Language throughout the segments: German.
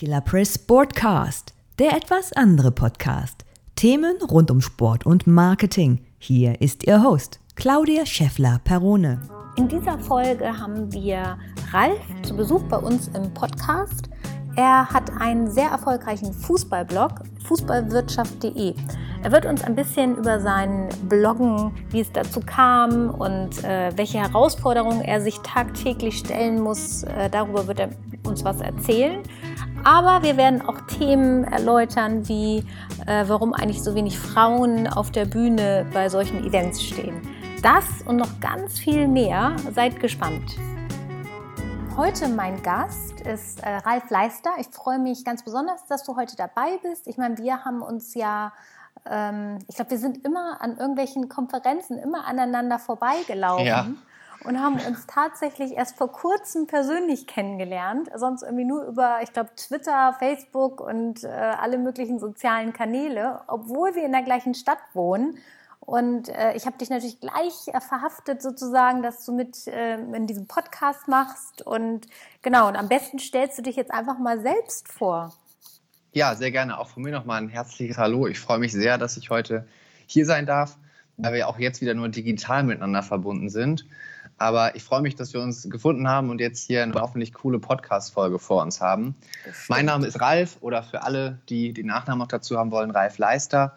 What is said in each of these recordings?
Killer Press Sportcast, der etwas andere Podcast. Themen rund um Sport und Marketing. Hier ist Ihr Host, Claudia Scheffler-Perone. In dieser Folge haben wir Ralf zu Besuch bei uns im Podcast. Er hat einen sehr erfolgreichen Fußballblog, fußballwirtschaft.de. Er wird uns ein bisschen über sein Bloggen, wie es dazu kam und äh, welche Herausforderungen er sich tagtäglich stellen muss, äh, darüber wird er uns was erzählen. Aber wir werden auch Themen erläutern, wie äh, warum eigentlich so wenig Frauen auf der Bühne bei solchen Events stehen. Das und noch ganz viel mehr. Seid gespannt. Heute mein Gast ist äh, Ralf Leister. Ich freue mich ganz besonders, dass du heute dabei bist. Ich meine, wir haben uns ja, ähm, ich glaube, wir sind immer an irgendwelchen Konferenzen immer aneinander vorbeigelaufen. Ja und haben uns tatsächlich erst vor kurzem persönlich kennengelernt. Sonst irgendwie nur über, ich glaube, Twitter, Facebook und äh, alle möglichen sozialen Kanäle, obwohl wir in der gleichen Stadt wohnen. Und äh, ich habe dich natürlich gleich äh, verhaftet sozusagen, dass du mit äh, in diesem Podcast machst. Und genau, und am besten stellst du dich jetzt einfach mal selbst vor. Ja, sehr gerne. Auch von mir nochmal ein herzliches Hallo. Ich freue mich sehr, dass ich heute hier sein darf, weil wir auch jetzt wieder nur digital miteinander verbunden sind. Aber ich freue mich, dass wir uns gefunden haben und jetzt hier eine hoffentlich coole Podcast-Folge vor uns haben. Mein Name ist Ralf oder für alle, die den Nachnamen noch dazu haben wollen, Ralf Leister.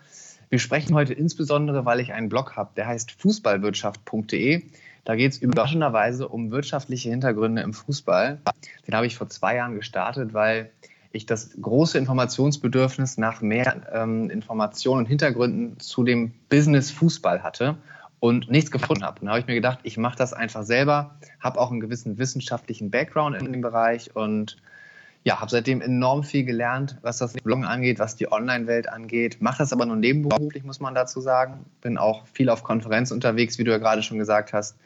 Wir sprechen heute insbesondere, weil ich einen Blog habe, der heißt fußballwirtschaft.de. Da geht es überraschenderweise um wirtschaftliche Hintergründe im Fußball. Den habe ich vor zwei Jahren gestartet, weil ich das große Informationsbedürfnis nach mehr ähm, Informationen und Hintergründen zu dem Business Fußball hatte und nichts gefunden habe. Und da habe ich mir gedacht, ich mache das einfach selber, habe auch einen gewissen wissenschaftlichen Background in dem Bereich und ja, habe seitdem enorm viel gelernt, was das Bloggen angeht, was die Online-Welt angeht. Mache das aber nur nebenberuflich, muss man dazu sagen. Bin auch viel auf Konferenzen unterwegs, wie du ja gerade schon gesagt hast.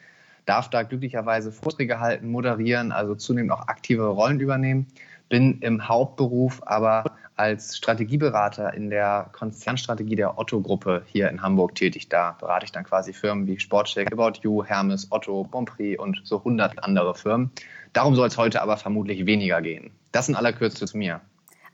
Darf da glücklicherweise Vorträge halten, moderieren, also zunehmend auch aktive Rollen übernehmen. Bin im Hauptberuf aber als Strategieberater in der Konzernstrategie der Otto-Gruppe hier in Hamburg tätig. Da berate ich dann quasi Firmen wie Sportcheck, About You, Hermes, Otto, Bonprix und so hundert andere Firmen. Darum soll es heute aber vermutlich weniger gehen. Das in aller Kürze zu mir.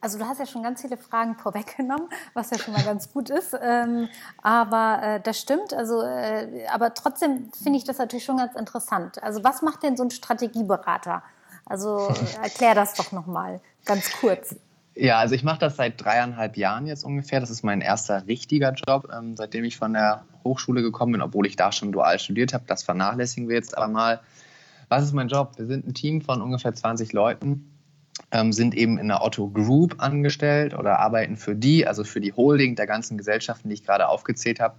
Also du hast ja schon ganz viele Fragen vorweggenommen, was ja schon mal ganz gut ist. Ähm, aber äh, das stimmt. Also, äh, aber trotzdem finde ich das natürlich schon ganz interessant. Also was macht denn so ein Strategieberater? Also erklär das doch nochmal ganz kurz. Ja, also ich mache das seit dreieinhalb Jahren jetzt ungefähr. Das ist mein erster richtiger Job, ähm, seitdem ich von der Hochschule gekommen bin, obwohl ich da schon dual studiert habe. Das vernachlässigen wir jetzt aber mal. Was ist mein Job? Wir sind ein Team von ungefähr 20 Leuten, ähm, sind eben in der Otto Group angestellt oder arbeiten für die, also für die Holding der ganzen Gesellschaften, die ich gerade aufgezählt habe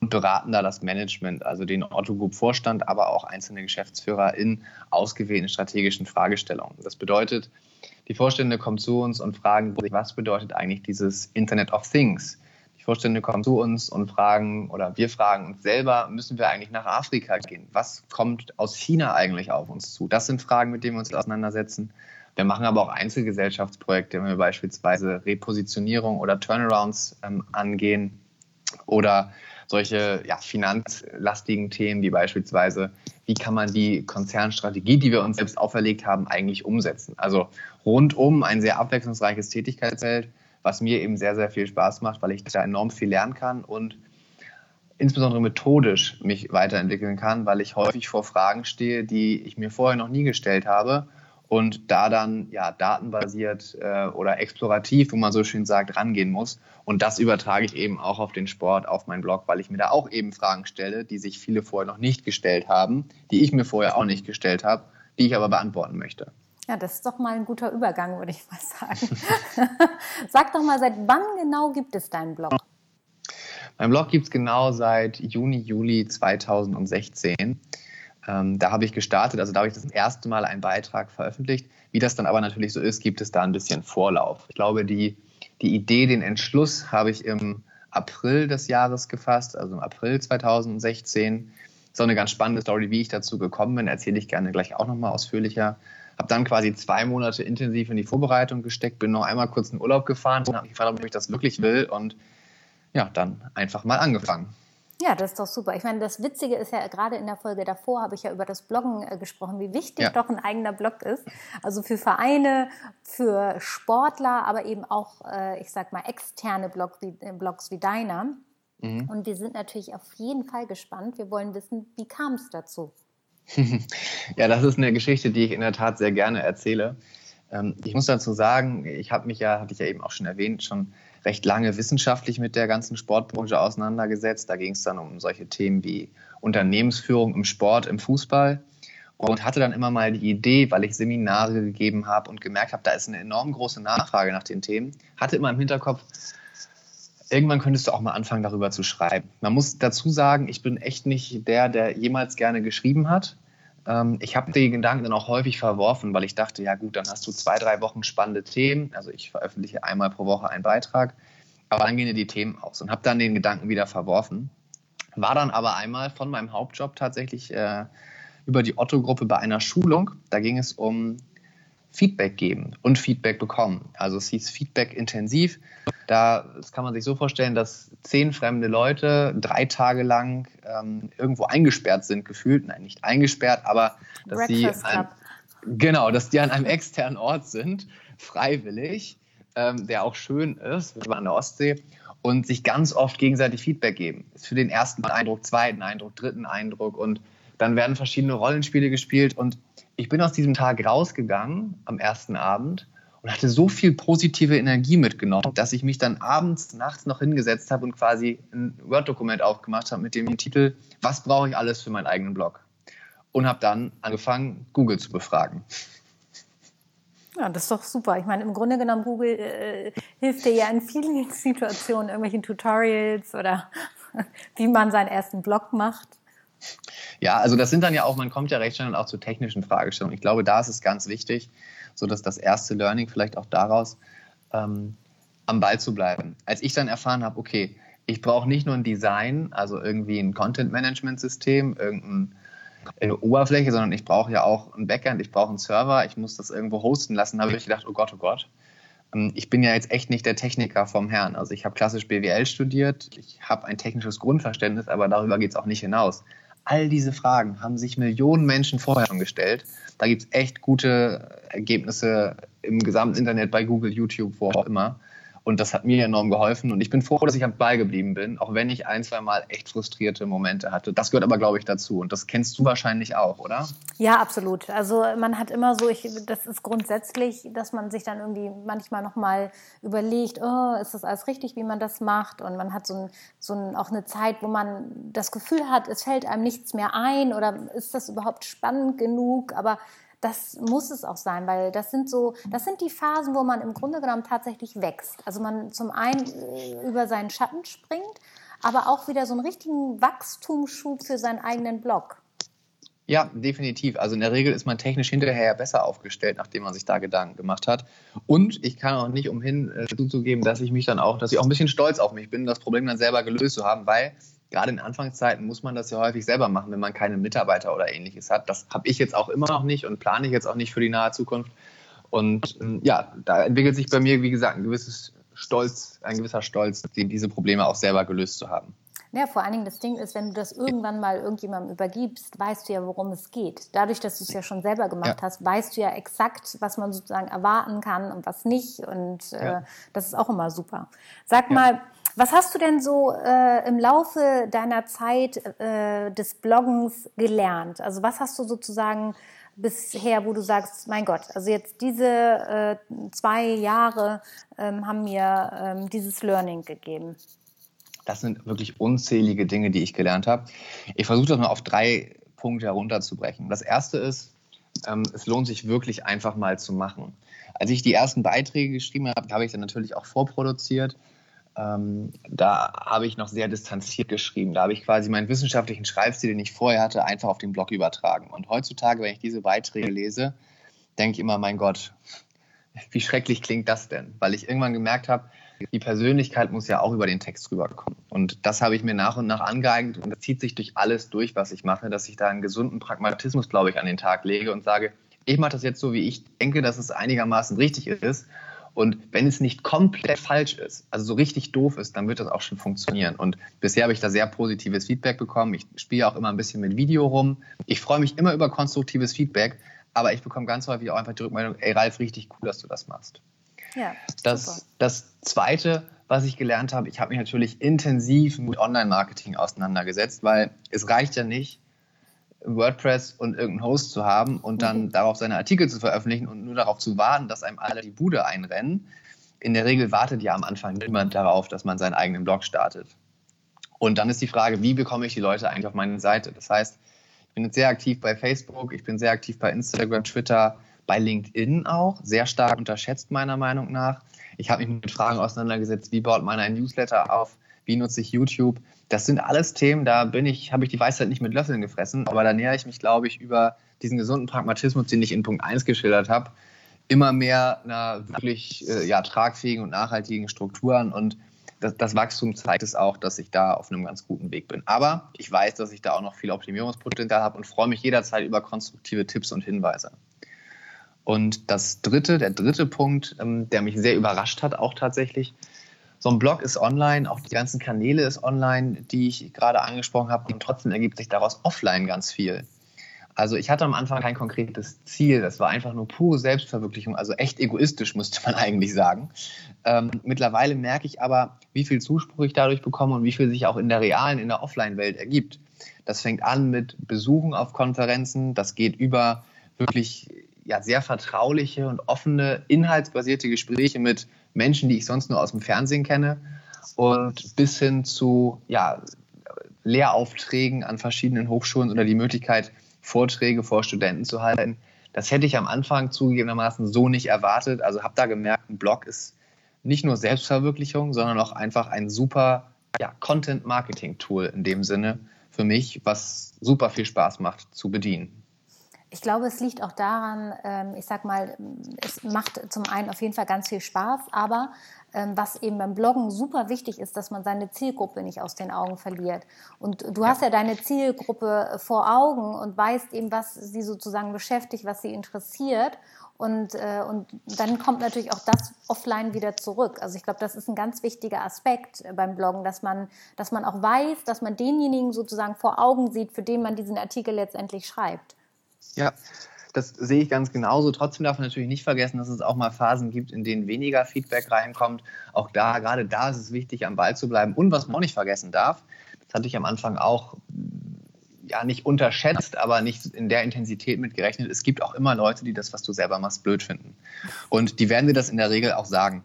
und beraten da das Management, also den Otto Group Vorstand, aber auch einzelne Geschäftsführer in ausgewählten strategischen Fragestellungen. Das bedeutet, die Vorstände kommen zu uns und fragen was bedeutet eigentlich dieses Internet of Things? Die Vorstände kommen zu uns und fragen, oder wir fragen uns selber, müssen wir eigentlich nach Afrika gehen? Was kommt aus China eigentlich auf uns zu? Das sind Fragen, mit denen wir uns auseinandersetzen. Wir machen aber auch Einzelgesellschaftsprojekte, wenn wir beispielsweise Repositionierung oder Turnarounds ähm, angehen oder solche ja, finanzlastigen Themen wie beispielsweise, wie kann man die Konzernstrategie, die wir uns selbst auferlegt haben, eigentlich umsetzen. Also rundum ein sehr abwechslungsreiches Tätigkeitsfeld, was mir eben sehr, sehr viel Spaß macht, weil ich da enorm viel lernen kann und insbesondere methodisch mich weiterentwickeln kann, weil ich häufig vor Fragen stehe, die ich mir vorher noch nie gestellt habe und da dann ja datenbasiert äh, oder explorativ, wo man so schön sagt, rangehen muss. Und das übertrage ich eben auch auf den Sport, auf meinen Blog, weil ich mir da auch eben Fragen stelle, die sich viele vorher noch nicht gestellt haben, die ich mir vorher auch nicht gestellt habe, die ich aber beantworten möchte. Ja, das ist doch mal ein guter Übergang, würde ich mal sagen. Sag doch mal, seit wann genau gibt es deinen Blog? Mein Blog gibt es genau seit Juni, Juli 2016. Ähm, da habe ich gestartet, also da habe ich das erste Mal einen Beitrag veröffentlicht. Wie das dann aber natürlich so ist, gibt es da ein bisschen Vorlauf. Ich glaube, die, die Idee, den Entschluss habe ich im April des Jahres gefasst, also im April 2016. So eine ganz spannende Story, wie ich dazu gekommen bin, erzähle ich gerne gleich auch nochmal ausführlicher. Habe dann quasi zwei Monate intensiv in die Vorbereitung gesteckt, bin noch einmal kurz in Urlaub gefahren und habe mich gefragt, ob ich das wirklich will und ja, dann einfach mal angefangen. Ja, das ist doch super. Ich meine, das Witzige ist ja, gerade in der Folge davor habe ich ja über das Bloggen äh, gesprochen, wie wichtig ja. doch ein eigener Blog ist. Also für Vereine, für Sportler, aber eben auch, äh, ich sag mal, externe Blog wie, äh, Blogs wie deiner. Mhm. Und wir sind natürlich auf jeden Fall gespannt. Wir wollen wissen, wie kam es dazu? ja, das ist eine Geschichte, die ich in der Tat sehr gerne erzähle. Ähm, ich muss dazu sagen, ich habe mich ja, hatte ich ja eben auch schon erwähnt, schon recht lange wissenschaftlich mit der ganzen Sportbranche auseinandergesetzt. Da ging es dann um solche Themen wie Unternehmensführung im Sport, im Fußball und hatte dann immer mal die Idee, weil ich Seminare gegeben habe und gemerkt habe, da ist eine enorm große Nachfrage nach den Themen, hatte immer im Hinterkopf, irgendwann könntest du auch mal anfangen, darüber zu schreiben. Man muss dazu sagen, ich bin echt nicht der, der jemals gerne geschrieben hat. Ähm, ich habe die Gedanken dann auch häufig verworfen, weil ich dachte, ja gut, dann hast du zwei, drei Wochen spannende Themen. Also ich veröffentliche einmal pro Woche einen Beitrag, aber dann gehen dir die Themen aus und habe dann den Gedanken wieder verworfen. War dann aber einmal von meinem Hauptjob tatsächlich äh, über die Otto-Gruppe bei einer Schulung. Da ging es um Feedback geben und Feedback bekommen. Also es hieß Feedback intensiv. Da das kann man sich so vorstellen, dass zehn fremde Leute drei Tage lang ähm, irgendwo eingesperrt sind, gefühlt. Nein, nicht eingesperrt, aber dass sie an, genau, dass die an einem externen Ort sind, freiwillig, ähm, der auch schön ist, wir waren an der Ostsee, und sich ganz oft gegenseitig Feedback geben. Ist für den ersten Eindruck, zweiten Eindruck, dritten Eindruck und dann werden verschiedene Rollenspiele gespielt und ich bin aus diesem Tag rausgegangen am ersten Abend und hatte so viel positive Energie mitgenommen, dass ich mich dann abends, nachts noch hingesetzt habe und quasi ein Word-Dokument aufgemacht habe mit dem Titel Was brauche ich alles für meinen eigenen Blog? Und habe dann angefangen, Google zu befragen. Ja, das ist doch super. Ich meine, im Grunde genommen, Google äh, hilft dir ja in vielen Situationen, irgendwelchen Tutorials oder wie man seinen ersten Blog macht. Ja, also das sind dann ja auch, man kommt ja recht schnell auch zu technischen Fragestellungen. Ich glaube, da ist es ganz wichtig, so dass das erste Learning vielleicht auch daraus ähm, am Ball zu bleiben. Als ich dann erfahren habe, okay, ich brauche nicht nur ein Design, also irgendwie ein Content-Management-System, irgendeine Oberfläche, sondern ich brauche ja auch ein Backend, ich brauche einen Server, ich muss das irgendwo hosten lassen, habe ich gedacht, oh Gott, oh Gott. Ähm, ich bin ja jetzt echt nicht der Techniker vom Herrn. Also ich habe klassisch BWL studiert, ich habe ein technisches Grundverständnis, aber darüber geht es auch nicht hinaus. All diese Fragen haben sich Millionen Menschen vorher schon gestellt. Da gibt es echt gute Ergebnisse im gesamten Internet, bei Google, YouTube, wo auch immer. Und das hat mir enorm geholfen. Und ich bin froh, dass ich am Ball geblieben bin, auch wenn ich ein, zwei Mal echt frustrierte Momente hatte. Das gehört aber, glaube ich, dazu. Und das kennst du wahrscheinlich auch, oder? Ja, absolut. Also man hat immer so, ich, das ist grundsätzlich, dass man sich dann irgendwie manchmal nochmal überlegt, oh, ist das alles richtig, wie man das macht? Und man hat so, ein, so ein, auch eine Zeit, wo man das Gefühl hat, es fällt einem nichts mehr ein oder ist das überhaupt spannend genug? Aber das muss es auch sein, weil das sind so, das sind die Phasen, wo man im Grunde genommen tatsächlich wächst. Also man zum einen äh, über seinen Schatten springt, aber auch wieder so einen richtigen Wachstumsschub für seinen eigenen Blog. Ja, definitiv. Also in der Regel ist man technisch hinterher besser aufgestellt, nachdem man sich da Gedanken gemacht hat. Und ich kann auch nicht umhin äh, zuzugeben, dass ich mich dann auch, dass ich auch ein bisschen stolz auf mich bin, das Problem dann selber gelöst zu haben, weil gerade in Anfangszeiten muss man das ja häufig selber machen, wenn man keine Mitarbeiter oder ähnliches hat. Das habe ich jetzt auch immer noch nicht und plane ich jetzt auch nicht für die nahe Zukunft. Und ähm, ja, da entwickelt sich bei mir, wie gesagt, ein gewisses Stolz, ein gewisser Stolz, diese Probleme auch selber gelöst zu haben. Ja, vor allen Dingen das Ding ist, wenn du das irgendwann mal irgendjemandem übergibst, weißt du ja, worum es geht. Dadurch, dass du es ja schon selber gemacht ja. hast, weißt du ja exakt, was man sozusagen erwarten kann und was nicht. Und äh, ja. das ist auch immer super. Sag ja. mal, was hast du denn so äh, im Laufe deiner Zeit äh, des Bloggens gelernt? Also was hast du sozusagen bisher, wo du sagst, mein Gott, also jetzt diese äh, zwei Jahre ähm, haben mir ähm, dieses Learning gegeben? Das sind wirklich unzählige Dinge, die ich gelernt habe. Ich versuche das mal auf drei Punkte herunterzubrechen. Das erste ist, ähm, es lohnt sich wirklich einfach mal zu machen. Als ich die ersten Beiträge geschrieben habe, habe ich dann natürlich auch vorproduziert ähm, da habe ich noch sehr distanziert geschrieben. Da habe ich quasi meinen wissenschaftlichen Schreibstil, den ich vorher hatte, einfach auf den Blog übertragen. Und heutzutage, wenn ich diese Beiträge lese, denke ich immer, mein Gott, wie schrecklich klingt das denn? Weil ich irgendwann gemerkt habe, die Persönlichkeit muss ja auch über den Text rüberkommen. Und das habe ich mir nach und nach angeeignet und das zieht sich durch alles durch, was ich mache, dass ich da einen gesunden Pragmatismus, glaube ich, an den Tag lege und sage, ich mache das jetzt so, wie ich denke, dass es einigermaßen richtig ist Und wenn es nicht komplett falsch ist, also so richtig doof ist, dann wird das auch schon funktionieren. Und bisher habe ich da sehr positives Feedback bekommen. Ich spiele auch immer ein bisschen mit Video rum. Ich freue mich immer über konstruktives Feedback, aber ich bekomme ganz häufig auch einfach die Rückmeldung, ey Ralf, richtig cool, dass du das machst. Ja, das, das Zweite, was ich gelernt habe, ich habe mich natürlich intensiv mit Online-Marketing auseinandergesetzt, weil es reicht ja nicht, WordPress und irgendeinen Host zu haben und dann mhm. darauf seine Artikel zu veröffentlichen und nur darauf zu warten, dass einem alle die Bude einrennen. In der Regel wartet ja am Anfang niemand darauf, dass man seinen eigenen Blog startet. Und dann ist die Frage, wie bekomme ich die Leute eigentlich auf meine Seite? Das heißt, ich bin jetzt sehr aktiv bei Facebook, ich bin sehr aktiv bei Instagram, Twitter, bei LinkedIn auch, sehr stark unterschätzt meiner Meinung nach. Ich habe mich mit Fragen auseinandergesetzt, wie baut man ein Newsletter auf, wie nutze ich YouTube. Das sind alles Themen, da bin ich, habe ich die Weisheit nicht mit Löffeln gefressen, aber da nähere ich mich, glaube ich, über diesen gesunden Pragmatismus, den ich in Punkt 1 geschildert habe, immer mehr einer wirklich äh, ja, tragfähigen und nachhaltigen Strukturen und das, das, Wachstum zeigt es auch, dass ich da auf einem ganz guten Weg bin. Aber ich weiß, dass ich da auch noch viel Optimierungspotenzial habe und freue mich jederzeit über konstruktive Tipps und Hinweise. Und das dritte, der dritte Punkt, ähm, der mich sehr überrascht hat, auch tatsächlich, so ein Blog ist online, auch die ganzen Kanäle ist online, die ich gerade angesprochen habe, und trotzdem ergibt sich daraus offline ganz viel. Also ich hatte am Anfang kein konkretes Ziel, das war einfach nur pure Selbstverwirklichung, also echt egoistisch, müsste man eigentlich sagen. Ähm, mittlerweile merke ich aber, wie viel Zuspruch ich dadurch bekomme und wie viel sich auch in der realen, in der Offline-Welt ergibt. Das fängt an mit Besuchen auf Konferenzen, das geht über wirklich ja, sehr vertrauliche und offene, inhaltsbasierte Gespräche mit Menschen, die ich sonst nur aus dem Fernsehen kenne und bis hin zu ja, Lehraufträgen an verschiedenen Hochschulen oder die Möglichkeit, Vorträge vor Studenten zu halten. Das hätte ich am Anfang zugegebenermaßen so nicht erwartet. Also habe da gemerkt, ein Blog ist nicht nur Selbstverwirklichung, sondern auch einfach ein super ja, Content-Marketing-Tool in dem Sinne für mich, was super viel Spaß macht zu bedienen. Ich glaube, es liegt auch daran, ähm, ich sag mal, es macht zum einen auf jeden Fall ganz viel Spaß, aber ähm, was eben beim Bloggen super wichtig ist, dass man seine Zielgruppe nicht aus den Augen verliert. Und du hast ja deine Zielgruppe vor Augen und weißt eben, was sie sozusagen beschäftigt, was sie interessiert. Und, äh, und dann kommt natürlich auch das offline wieder zurück. Also ich glaube, das ist ein ganz wichtiger Aspekt beim Bloggen, dass man, dass man auch weiß, dass man denjenigen sozusagen vor Augen sieht, für den man diesen Artikel letztendlich schreibt. Ja, das sehe ich ganz genauso. Trotzdem darf man natürlich nicht vergessen, dass es auch mal Phasen gibt, in denen weniger Feedback reinkommt. Auch da, gerade da ist es wichtig, am Ball zu bleiben. Und was man auch nicht vergessen darf, das hatte ich am Anfang auch ja nicht unterschätzt, aber nicht in der Intensität mitgerechnet. Es gibt auch immer Leute, die das, was du selber machst, blöd finden. Und die werden dir das in der Regel auch sagen.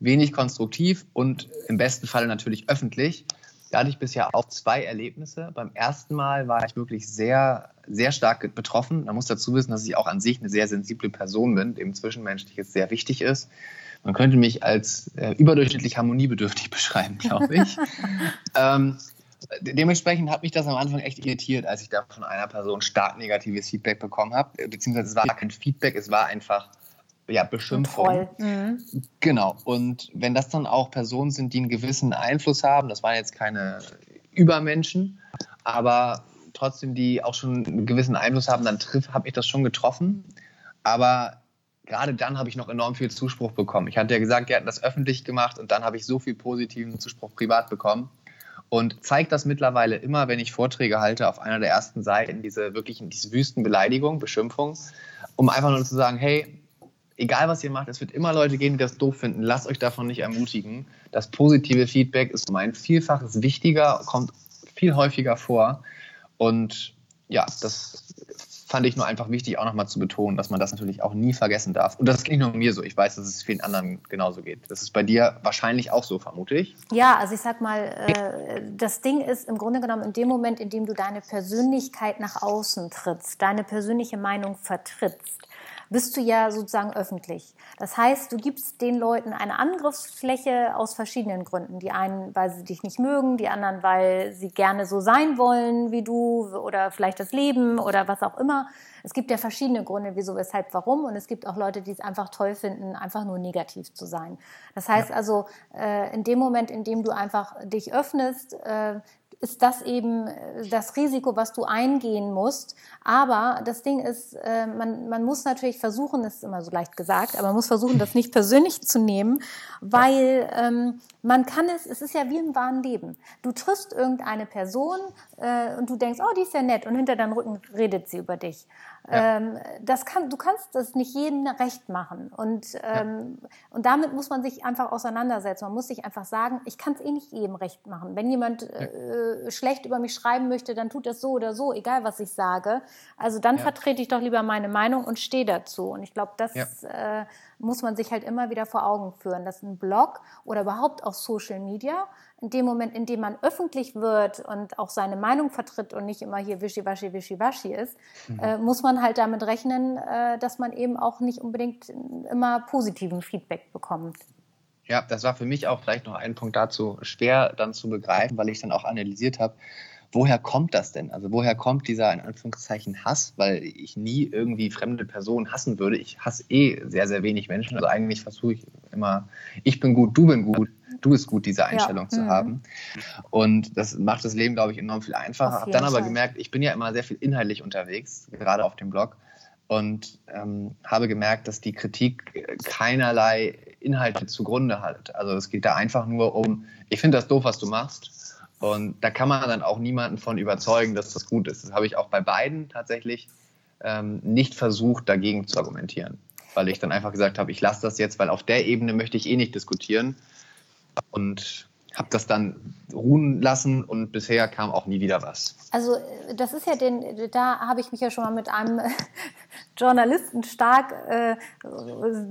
Wenig konstruktiv und im besten Fall natürlich öffentlich. Da hatte ich bisher auch zwei Erlebnisse. Beim ersten Mal war ich wirklich sehr, sehr stark betroffen. Man muss dazu wissen, dass ich auch an sich eine sehr sensible Person bin, dem Zwischenmenschliches sehr wichtig ist. Man könnte mich als äh, überdurchschnittlich harmoniebedürftig beschreiben, glaube ich. ähm, dementsprechend hat mich das am Anfang echt irritiert, als ich da von einer Person stark negatives Feedback bekommen habe. Beziehungsweise es war kein Feedback, es war einfach ja, Beschimpfung. Mhm. Genau. Und wenn das dann auch Personen sind, die einen gewissen Einfluss haben, das waren jetzt keine Übermenschen, aber trotzdem, die auch schon einen gewissen Einfluss haben, dann habe ich das schon getroffen. Aber gerade dann habe ich noch enorm viel Zuspruch bekommen. Ich hatte ja gesagt, wir hatten das öffentlich gemacht und dann habe ich so viel positiven Zuspruch privat bekommen. Und zeigt das mittlerweile immer, wenn ich Vorträge halte, auf einer der ersten Seiten, diese wirklich diese Wüstenbeleidigung, Beschimpfung, um einfach nur zu sagen, hey, egal was ihr macht, es wird immer Leute geben, die das doof finden. Lasst euch davon nicht ermutigen. Das positive Feedback ist mein Vielfaches wichtiger, kommt viel häufiger vor. Und ja, das fand ich nur einfach wichtig, auch nochmal zu betonen, dass man das natürlich auch nie vergessen darf. Und das nicht nur mir so. Ich weiß, dass es vielen anderen genauso geht. Das ist bei dir wahrscheinlich auch so, vermute ich. Ja, also ich sag mal, äh, das Ding ist im Grunde genommen in dem Moment, in dem du deine Persönlichkeit nach außen trittst, deine persönliche Meinung vertrittst, bist du ja sozusagen öffentlich. Das heißt, du gibst den Leuten eine Angriffsfläche aus verschiedenen Gründen. Die einen, weil sie dich nicht mögen, die anderen, weil sie gerne so sein wollen wie du oder vielleicht das Leben oder was auch immer. Es gibt ja verschiedene Gründe, wieso, weshalb, warum. Und es gibt auch Leute, die es einfach toll finden, einfach nur negativ zu sein. Das heißt ja. also, äh, in dem Moment, in dem du einfach dich öffnest, äh, ist das eben äh, das Risiko, was du eingehen musst. Aber das Ding ist, äh, man, man muss natürlich versuchen, das ist immer so leicht gesagt, aber man muss versuchen, das nicht persönlich zu nehmen, weil ähm, man kann es, es ist ja wie im wahren Leben. Du triffst irgendeine Person äh, und du denkst, oh, die ist ja nett und hinter deinem Rücken redet sie über dich. Ja. Ähm, das kann, du kannst das nicht jedem recht machen. Und, ähm, ja. und damit muss man sich einfach auseinandersetzen. Man muss sich einfach sagen, ich kann es eh nicht jedem recht machen. Wenn jemand ja. äh, schlecht über mich schreiben möchte, dann tut das so oder so, egal was ich sage. Also dann vertrete ich doch lieber meine Meinung und stehe dazu. Und ich glaube, das äh, muss man sich halt immer wieder vor Augen führen, dass ein Blog oder überhaupt auch Social Media in dem Moment, in dem man öffentlich wird und auch seine Meinung vertritt und nicht immer hier wischiwaschi, wischiwaschi ist, mhm. äh, muss man halt damit rechnen, äh, dass man eben auch nicht unbedingt immer positiven Feedback bekommt. Ja, das war für mich auch vielleicht noch ein Punkt dazu schwer dann zu begreifen, weil ich dann auch analysiert habe, woher kommt das denn? Also woher kommt dieser in Anführungszeichen Hass? Weil ich nie irgendwie fremde Personen hassen würde. Ich hasse eh sehr, sehr wenig Menschen. Also eigentlich versuche ich immer, ich bin gut, du bin gut, du bist gut, diese Einstellung ja. zu mhm. haben. Und das macht das Leben, glaube ich, enorm viel einfacher. Habe dann aber gemerkt, ich bin ja immer sehr viel inhaltlich unterwegs, gerade auf dem Blog. Und ähm, habe gemerkt, dass die Kritik keinerlei Inhalte zugrunde hat. Also es geht da einfach nur um, ich finde das doof, was du machst und da kann man dann auch niemanden von überzeugen, dass das gut ist. Das habe ich auch bei beiden tatsächlich ähm, nicht versucht, dagegen zu argumentieren. Weil ich dann einfach gesagt habe, ich lasse das jetzt, weil auf der Ebene möchte ich eh nicht diskutieren. Und habe das dann ruhen lassen und bisher kam auch nie wieder was. Also das ist ja den, da habe ich mich ja schon mal mit einem Journalisten stark äh,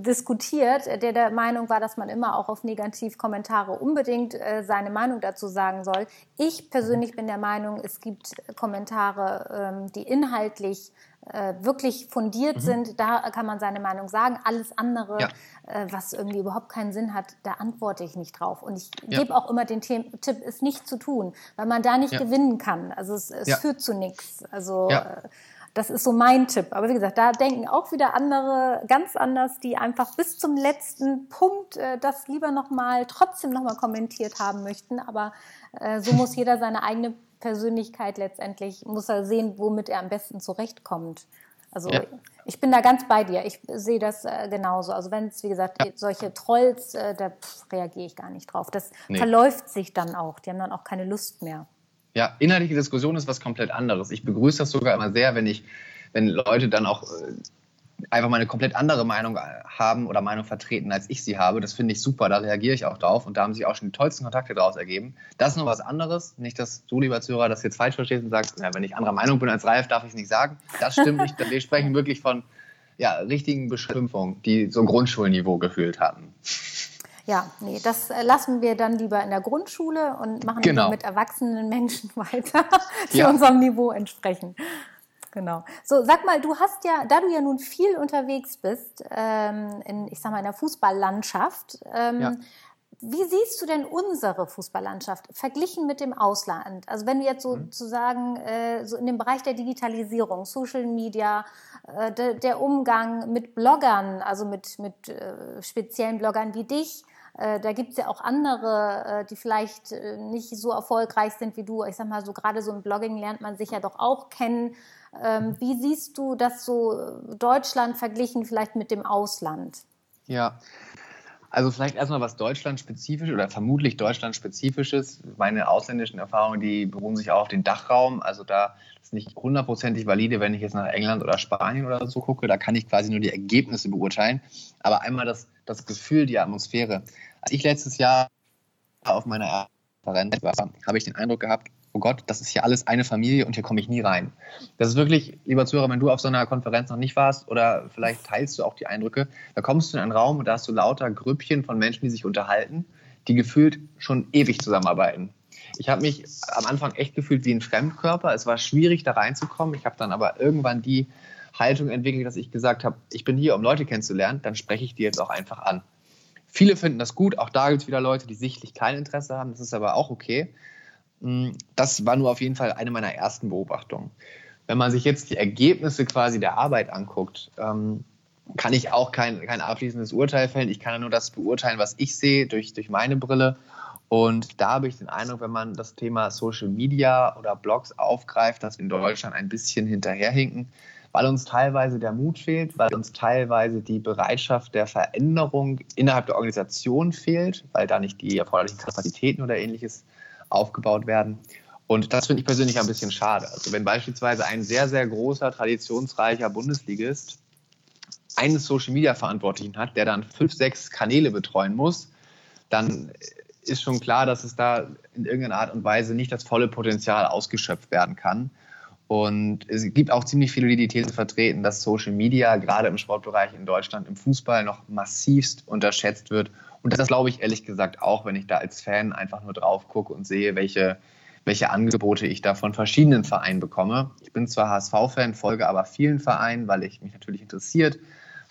diskutiert, der der Meinung war, dass man immer auch auf Negativkommentare unbedingt äh, seine Meinung dazu sagen soll. Ich persönlich bin der Meinung, es gibt Kommentare, ähm, die inhaltlich äh, wirklich fundiert mhm. sind, da kann man seine Meinung sagen. Alles andere, ja. äh, was irgendwie überhaupt keinen Sinn hat, da antworte ich nicht drauf. Und ich ja. gebe auch immer den Tipp, es nicht zu tun, weil man da nicht ja. gewinnen kann. Also es, es führt zu nichts. Also äh, das ist so mein Tipp. Aber wie gesagt, da denken auch wieder andere ganz anders, die einfach bis zum letzten Punkt äh, das lieber nochmal, trotzdem nochmal kommentiert haben möchten. Aber äh, so muss jeder seine eigene Persönlichkeit letztendlich, muss er sehen, womit er am besten zurechtkommt. Also ja. ich bin da ganz bei dir. Ich sehe das äh, genauso. Also wenn es, wie gesagt, ja. solche Trolls, äh, da reagiere ich gar nicht drauf. Das nee. verläuft sich dann auch. Die haben dann auch keine Lust mehr. Ja, inhaltliche Diskussion ist was komplett anderes. Ich begrüße das sogar immer sehr, wenn ich, wenn Leute dann auch äh, einfach mal eine komplett andere Meinung haben oder Meinung vertreten, als ich sie habe. Das finde ich super, da reagiere ich auch drauf und da haben sich auch schon die tollsten Kontakte daraus ergeben. Das ist noch was anderes. Nicht, dass du, lieber Zuhörer, das jetzt falsch verstehst und sagst, ja, wenn ich anderer Meinung bin als Ralf, darf ich es nicht sagen. Das stimmt nicht. Wir sprechen wirklich von ja, richtigen Beschimpfungen, die so Grundschulniveau gefühlt hatten. Ja, nee, das äh, lassen wir dann lieber in der Grundschule und machen genau. mit erwachsenen Menschen weiter, die ja. unserem Niveau entsprechen. Genau. So, sag mal, du hast ja, da du ja nun viel unterwegs bist, ähm, in, ich sag mal, in der Fußballlandschaft, ähm, ja. Wie siehst du denn unsere Fußballlandschaft verglichen mit dem Ausland? Also wenn du jetzt mhm. sozusagen äh, so in dem Bereich der Digitalisierung, Social Media, äh, de, der Umgang mit Bloggern, also mit, mit äh, speziellen Bloggern wie dich, äh, da gibt es ja auch andere, äh, die vielleicht äh, nicht so erfolgreich sind wie du. Ich sag mal, so gerade so im Blogging lernt man sich ja doch auch kennen. Ähm, wie siehst du das so Deutschland verglichen vielleicht mit dem Ausland? Ja, also vielleicht erstmal was Deutschland-spezifisch oder vermutlich Deutschland-spezifisches. Meine ausländischen Erfahrungen, die beruhen sich auch auf den Dachraum. Also da ist nicht hundertprozentig valide, wenn ich jetzt nach England oder Spanien oder so gucke. Da kann ich quasi nur die Ergebnisse beurteilen. Aber einmal das, das Gefühl, die Atmosphäre. Als ich letztes Jahr auf meiner Konferenz war, habe ich den Eindruck gehabt, oh Gott, das ist hier alles eine Familie und hier komme ich nie rein. Das ist wirklich, lieber Zuhörer, wenn du auf so einer Konferenz noch nicht warst oder vielleicht teilst du auch die Eindrücke, da kommst du in einen Raum und da hast du lauter Grüppchen von Menschen, die sich unterhalten, die gefühlt schon ewig zusammenarbeiten. Ich habe mich am Anfang echt gefühlt wie ein Fremdkörper. Es war schwierig, da reinzukommen. Ich habe dann aber irgendwann die Haltung entwickelt, dass ich gesagt habe, ich bin hier, um Leute kennenzulernen, dann spreche ich die jetzt auch einfach an. Viele finden das gut, auch da gibt es wieder Leute, die sichtlich kein Interesse haben, das ist aber auch okay. Mm, das war nur auf jeden Fall eine meiner ersten Beobachtungen. Wenn man sich jetzt die Ergebnisse quasi der Arbeit anguckt, ähm, kann ich auch kein, kein abschließendes Urteil fällen. Ich kann nur das beurteilen, was ich sehe durch, durch meine Brille. Und da habe ich den Eindruck, wenn man das Thema Social Media oder Blogs aufgreift, dass wir in Deutschland ein bisschen hinterherhinken, weil uns teilweise der Mut fehlt, weil uns teilweise die Bereitschaft der Veränderung innerhalb der Organisation fehlt, weil da nicht die erforderlichen Kapazitäten oder ähnliches aufgebaut werden. Und das finde ich persönlich ein bisschen schade. Also wenn beispielsweise ein sehr, sehr großer, traditionsreicher Bundesligist einen Social Media Verantwortlichen hat, der dann fünf, sechs Kanäle betreuen muss, dann ist schon klar, dass es da in irgendeiner Art und Weise nicht das volle Potenzial ausgeschöpft werden kann. Und es gibt auch ziemlich viele, die die These vertreten, dass Social Media gerade im Sportbereich in Deutschland, im Fußball noch massivst unterschätzt wird. Und das glaube ich ehrlich gesagt auch, wenn ich da als Fan einfach nur drauf gucke und sehe, welche, welche Angebote ich da von verschiedenen Vereinen bekomme. Ich bin zwar HSV-Fan, folge aber vielen Vereinen, weil ich mich natürlich interessiert,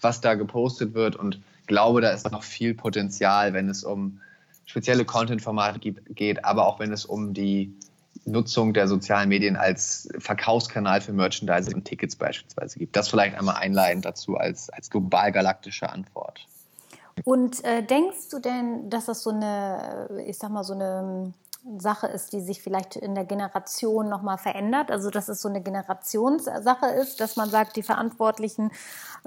was da gepostet wird und glaube, da ist noch viel Potenzial, wenn es um spezielle Content-Formate geht, aber auch wenn es um die Nutzung der sozialen Medien als Verkaufskanal für Merchandise und Tickets beispielsweise gibt. Das vielleicht einmal einleitend dazu als, als global galaktische Antwort. Und äh, denkst du denn, dass das so eine, ich sag mal, so eine Sache ist, die sich vielleicht in der Generation nochmal verändert. Also dass es so eine Generationssache ist, dass man sagt, die Verantwortlichen,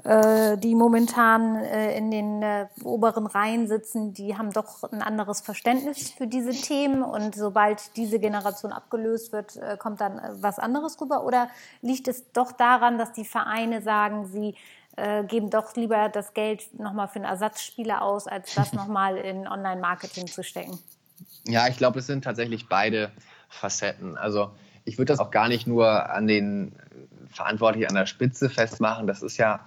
äh, die momentan äh, in den äh, oberen Reihen sitzen, die haben doch ein anderes Verständnis für diese Themen und sobald diese Generation abgelöst wird, äh, kommt dann äh, was anderes rüber? Oder liegt es doch daran, dass die Vereine sagen, sie äh, geben doch lieber das Geld nochmal für einen Ersatzspieler aus, als das nochmal in Online-Marketing zu stecken? Ja, ich glaube, es sind tatsächlich beide Facetten. Also ich würde das auch gar nicht nur an den Verantwortlichen an der Spitze festmachen. Das ist ja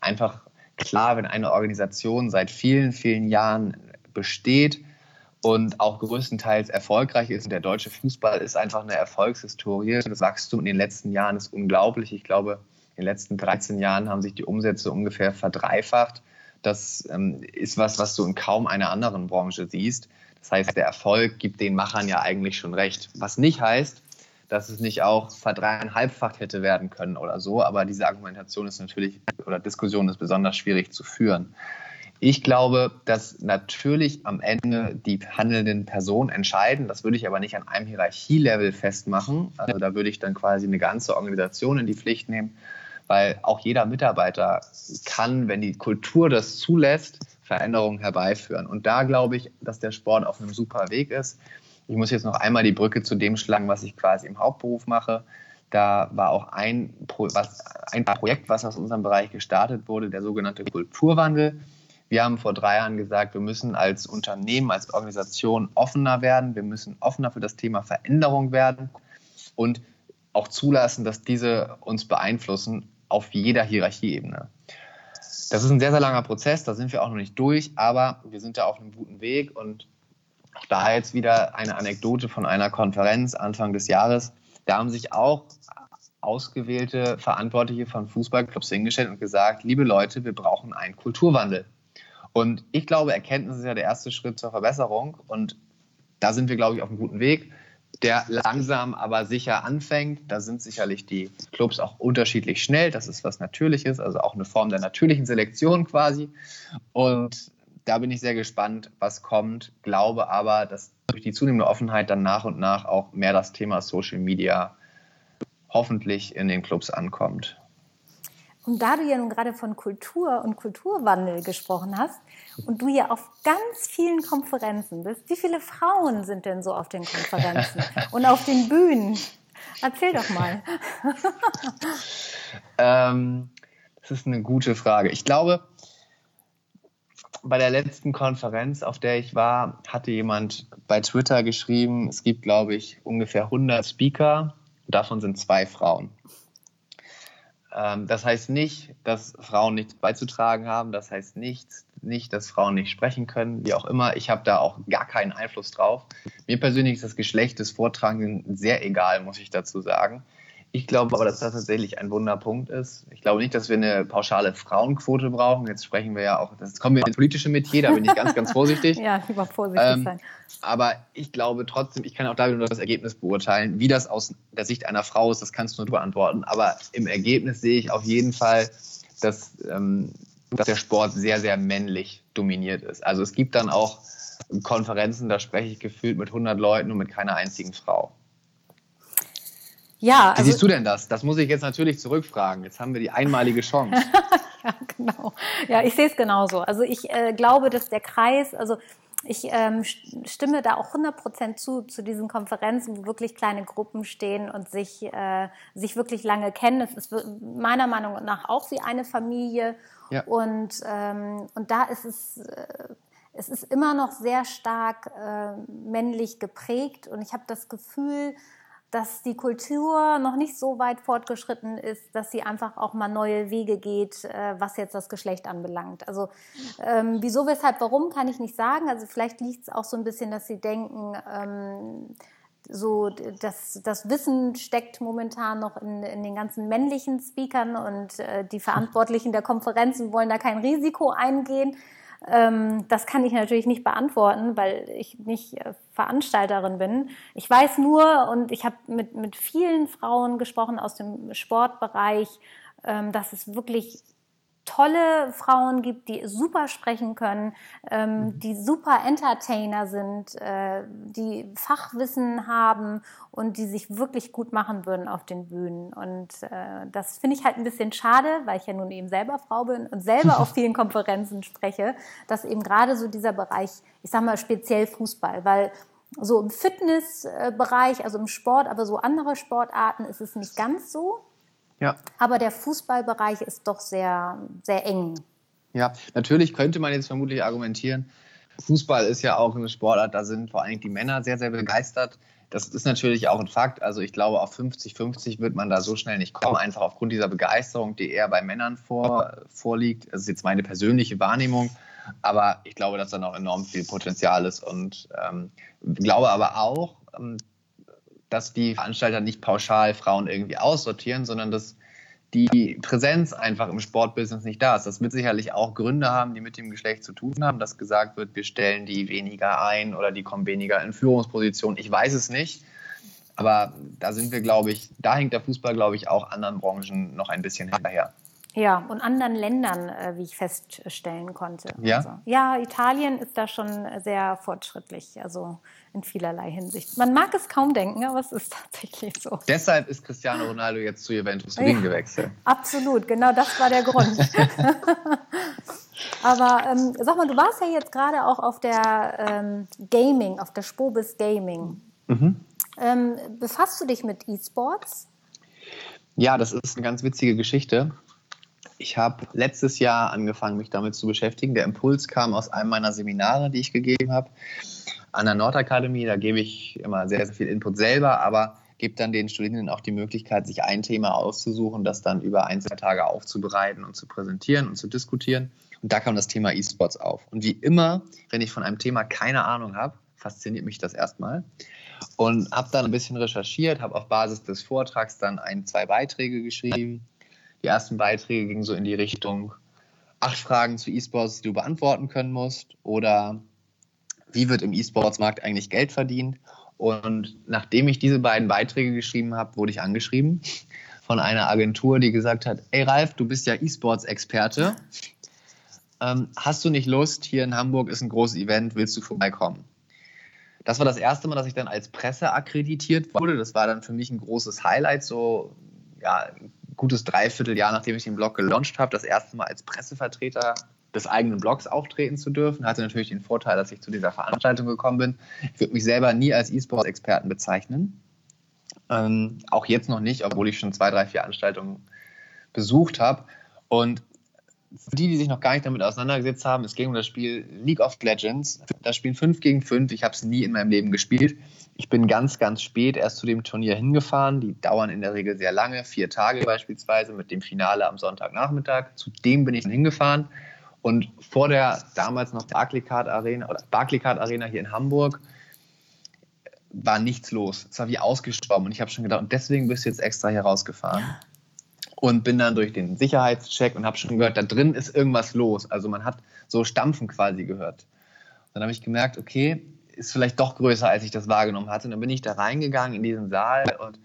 einfach klar, wenn eine Organisation seit vielen, vielen Jahren besteht und auch größtenteils erfolgreich ist. Und der deutsche Fußball ist einfach eine Erfolgshistorie. Das Wachstum in den letzten Jahren ist unglaublich. Ich glaube, in den letzten 13 Jahren haben sich die Umsätze ungefähr verdreifacht. Das ähm, ist was, was du in kaum einer anderen Branche siehst. Das heißt, der Erfolg gibt den Machern ja eigentlich schon recht. Was nicht heißt, dass es nicht auch verdreieinhalbfacht hätte werden können oder so. Aber diese Argumentation ist natürlich oder Diskussion ist besonders schwierig zu führen. Ich glaube, dass natürlich am Ende die handelnden Personen entscheiden. Das würde ich aber nicht an einem Hierarchielevel festmachen. Also da würde ich dann quasi eine ganze Organisation in die Pflicht nehmen, weil auch jeder Mitarbeiter kann, wenn die Kultur das zulässt, Veränderungen herbeiführen. Und da glaube ich, dass der Sport auf einem super Weg ist. Ich muss jetzt noch einmal die Brücke zu dem schlagen, was ich quasi im Hauptberuf mache. Da war auch ein, Pro was, ein Projekt, was aus unserem Bereich gestartet wurde, der sogenannte Kulturwandel. Wir haben vor drei Jahren gesagt, wir müssen als Unternehmen, als Organisation offener werden. Wir müssen offener für das Thema Veränderung werden und auch zulassen, dass diese uns beeinflussen auf jeder Hierarchieebene. Das ist ein sehr, sehr langer Prozess, da sind wir auch noch nicht durch, aber wir sind da auf einem guten Weg und auch da jetzt wieder eine Anekdote von einer Konferenz Anfang des Jahres. Da haben sich auch ausgewählte Verantwortliche von Fußballclubs hingestellt und gesagt, liebe Leute, wir brauchen einen Kulturwandel. Und ich glaube, Erkenntnis ist ja der erste Schritt zur Verbesserung und da sind wir, glaube ich, auf einem guten Weg der langsam aber sicher anfängt. Da sind sicherlich die Clubs auch unterschiedlich schnell. Das ist was Natürliches, also auch eine Form der natürlichen Selektion quasi. Und da bin ich sehr gespannt, was kommt. Glaube aber, dass durch die zunehmende Offenheit dann nach und nach auch mehr das Thema Social Media hoffentlich in den Clubs ankommt. Und da du ja nun gerade von Kultur und Kulturwandel gesprochen hast und du ja auf ganz vielen Konferenzen bist, wie viele Frauen sind denn so auf den Konferenzen und auf den Bühnen? Erzähl doch mal. ähm, das ist eine gute Frage. Ich glaube, bei der letzten Konferenz, auf der ich war, hatte jemand bei Twitter geschrieben, es gibt, glaube ich, ungefähr 100 Speaker, davon sind zwei Frauen. Ähm, das heißt nicht, dass Frauen nichts beizutragen haben. Das heißt nicht, nicht, dass Frauen nicht sprechen können, wie auch immer. Ich habe da auch gar keinen Einfluss drauf. Mir persönlich ist das Geschlecht des Vortragenden sehr egal, muss ich dazu sagen. Ich glaube aber, dass das tatsächlich ein Wunderpunkt ist. Ich glaube nicht, dass wir eine pauschale Frauenquote brauchen. Jetzt sprechen wir ja auch, das kommen wir ins politische Metier, da bin ich ganz, ganz vorsichtig. ja, lieber vorsichtig ähm, sein. Aber ich glaube trotzdem, ich kann auch da wieder nur das Ergebnis beurteilen. Wie das aus der Sicht einer Frau ist, das kannst du nur beantworten. Aber im Ergebnis sehe ich auf jeden Fall, dass, ähm, dass der Sport sehr, sehr männlich dominiert ist. Also es gibt dann auch Konferenzen, da spreche ich gefühlt mit 100 Leuten und mit keiner einzigen Frau. Ja, Wie also, siehst du denn das? Das muss ich jetzt natürlich zurückfragen. Jetzt haben wir die einmalige Chance. ja, genau. Ja, ich sehe es genauso. Also ich äh, glaube, dass der Kreis, also ich ähm, stimme da auch 100% zu, zu diesen Konferenzen, wo wirklich kleine Gruppen stehen und sich, äh, sich wirklich lange kennen. Es ist meiner Meinung nach auch wie eine Familie. Ja. Und, ähm, und da ist es, äh, es ist immer noch sehr stark äh, männlich geprägt. Und ich habe das Gefühl, dass die Kultur noch nicht so weit fortgeschritten ist, dass sie einfach auch mal neue Wege geht, äh, was jetzt das Geschlecht anbelangt. Also ähm, wieso, weshalb, warum, kann ich nicht sagen. Also vielleicht liegt es auch so ein bisschen, dass sie denken, ähm, so das, das Wissen steckt momentan noch in, in den ganzen männlichen Speakern und äh, die Verantwortlichen der Konferenzen wollen da kein Risiko eingehen. Ähm, das kann ich natürlich nicht beantworten, weil ich nicht äh, Veranstalterin bin. Ich weiß nur, und ich habe mit, mit vielen Frauen gesprochen aus dem Sportbereich, ähm, dass es wirklich tolle Frauen gibt, die super sprechen können, ähm, mhm. die super Entertainer sind, äh, die Fachwissen haben und die sich wirklich gut machen würden auf den Bühnen. Und äh, das finde ich halt ein bisschen schade, weil ich ja nun eben selber Frau bin und selber auf vielen Konferenzen spreche, dass eben gerade so dieser Bereich, ich sage mal speziell Fußball, weil so im Fitnessbereich, also im Sport, aber so andere Sportarten ist es nicht ganz so. Ja. Aber der Fußballbereich ist doch sehr, sehr eng. Ja, natürlich könnte man jetzt vermutlich argumentieren, Fußball ist ja auch eine Sportart, da sind vor allem die Männer sehr, sehr begeistert. Das ist natürlich auch ein Fakt. Also ich glaube, auf 50-50 wird man da so schnell nicht kommen, einfach aufgrund dieser Begeisterung, die eher bei Männern vor, vorliegt. Das ist jetzt meine persönliche Wahrnehmung. Aber ich glaube, dass da noch enorm viel Potenzial ist und ähm, glaube aber auch, ähm, dass die Veranstalter nicht pauschal Frauen irgendwie aussortieren, sondern dass die Präsenz einfach im Sportbusiness nicht da ist. Das wird sicherlich auch Gründe haben, die mit dem Geschlecht zu tun haben, dass gesagt wird, wir stellen die weniger ein oder die kommen weniger in Führungspositionen. Ich weiß es nicht. Aber da sind wir, glaube ich, da hängt der Fußball, glaube ich, auch anderen Branchen noch ein bisschen hinterher. Ja, und anderen Ländern, äh, wie ich feststellen konnte. Ja? Also, ja, Italien ist da schon sehr fortschrittlich, also in vielerlei Hinsicht. Man mag es kaum denken, aber es ist tatsächlich so. Deshalb ist Cristiano Ronaldo jetzt zu Juventus Turin ja, gewechselt. Absolut, genau das war der Grund. aber ähm, sag mal, du warst ja jetzt gerade auch auf der ähm, Gaming, auf der Spobis Gaming. Mhm. Ähm, befasst du dich mit E-Sports? Ja, das ist eine ganz witzige Geschichte. Ich habe letztes Jahr angefangen, mich damit zu beschäftigen. Der Impuls kam aus einem meiner Seminare, die ich gegeben habe an der Nordakademie. Da gebe ich immer sehr, sehr viel Input selber, aber gebe dann den Studierenden auch die Möglichkeit, sich ein Thema auszusuchen, das dann über ein, zwei Tage aufzubereiten und zu präsentieren und zu diskutieren. Und da kam das Thema E-Sports auf. Und wie immer, wenn ich von einem Thema keine Ahnung habe, fasziniert mich das erstmal. Und habe dann ein bisschen recherchiert, habe auf Basis des Vortrags dann ein, zwei Beiträge geschrieben die ersten Beiträge gingen so in die Richtung acht Fragen zu E-Sports, die du beantworten können musst oder wie wird im E-Sports-Markt eigentlich Geld verdient. Und nachdem ich diese beiden Beiträge geschrieben habe, wurde ich angeschrieben von einer Agentur, die gesagt hat, ey Ralf, du bist ja E-Sports-Experte. Ähm, hast du nicht Lust? Hier in Hamburg ist ein großes Event, willst du vorbeikommen? Das war das erste Mal, dass ich dann als Presse akkreditiert wurde. Das war dann für mich ein großes Highlight, so ja, gutes Dreivierteljahr, nachdem ich den Blog gelauncht habe, das erste Mal als Pressevertreter des eigenen Blogs auftreten zu dürfen. Hatte natürlich den Vorteil, dass ich zu dieser Veranstaltung gekommen bin. Ich würde mich selber nie als E-Sports-Experten bezeichnen. Ähm, auch jetzt noch nicht, obwohl ich schon zwei, drei, vier Veranstaltungen besucht habe. Und für die, die sich noch gar nicht damit auseinandergesetzt haben, es ging um das Spiel League of Legends. Das Spiel 5 gegen 5. Ich habe es nie in meinem Leben gespielt. Ich bin ganz, ganz spät erst zu dem Turnier hingefahren. Die dauern in der Regel sehr lange, vier Tage beispielsweise, mit dem Finale am Sonntagnachmittag. Zu dem bin ich hingefahren. Und vor der damals noch Barclaycard Arena oder Barclaycard Arena hier in Hamburg war nichts los. Es war wie ausgestorben. Und ich habe schon gedacht, und deswegen bist du jetzt extra hier rausgefahren. Ja und bin dann durch den Sicherheitscheck und habe schon gehört, da drin ist irgendwas los. Also man hat so Stampfen quasi gehört. Dann habe ich gemerkt, okay, ist vielleicht doch größer, als ich das wahrgenommen hatte. Und dann bin ich da reingegangen in diesen Saal und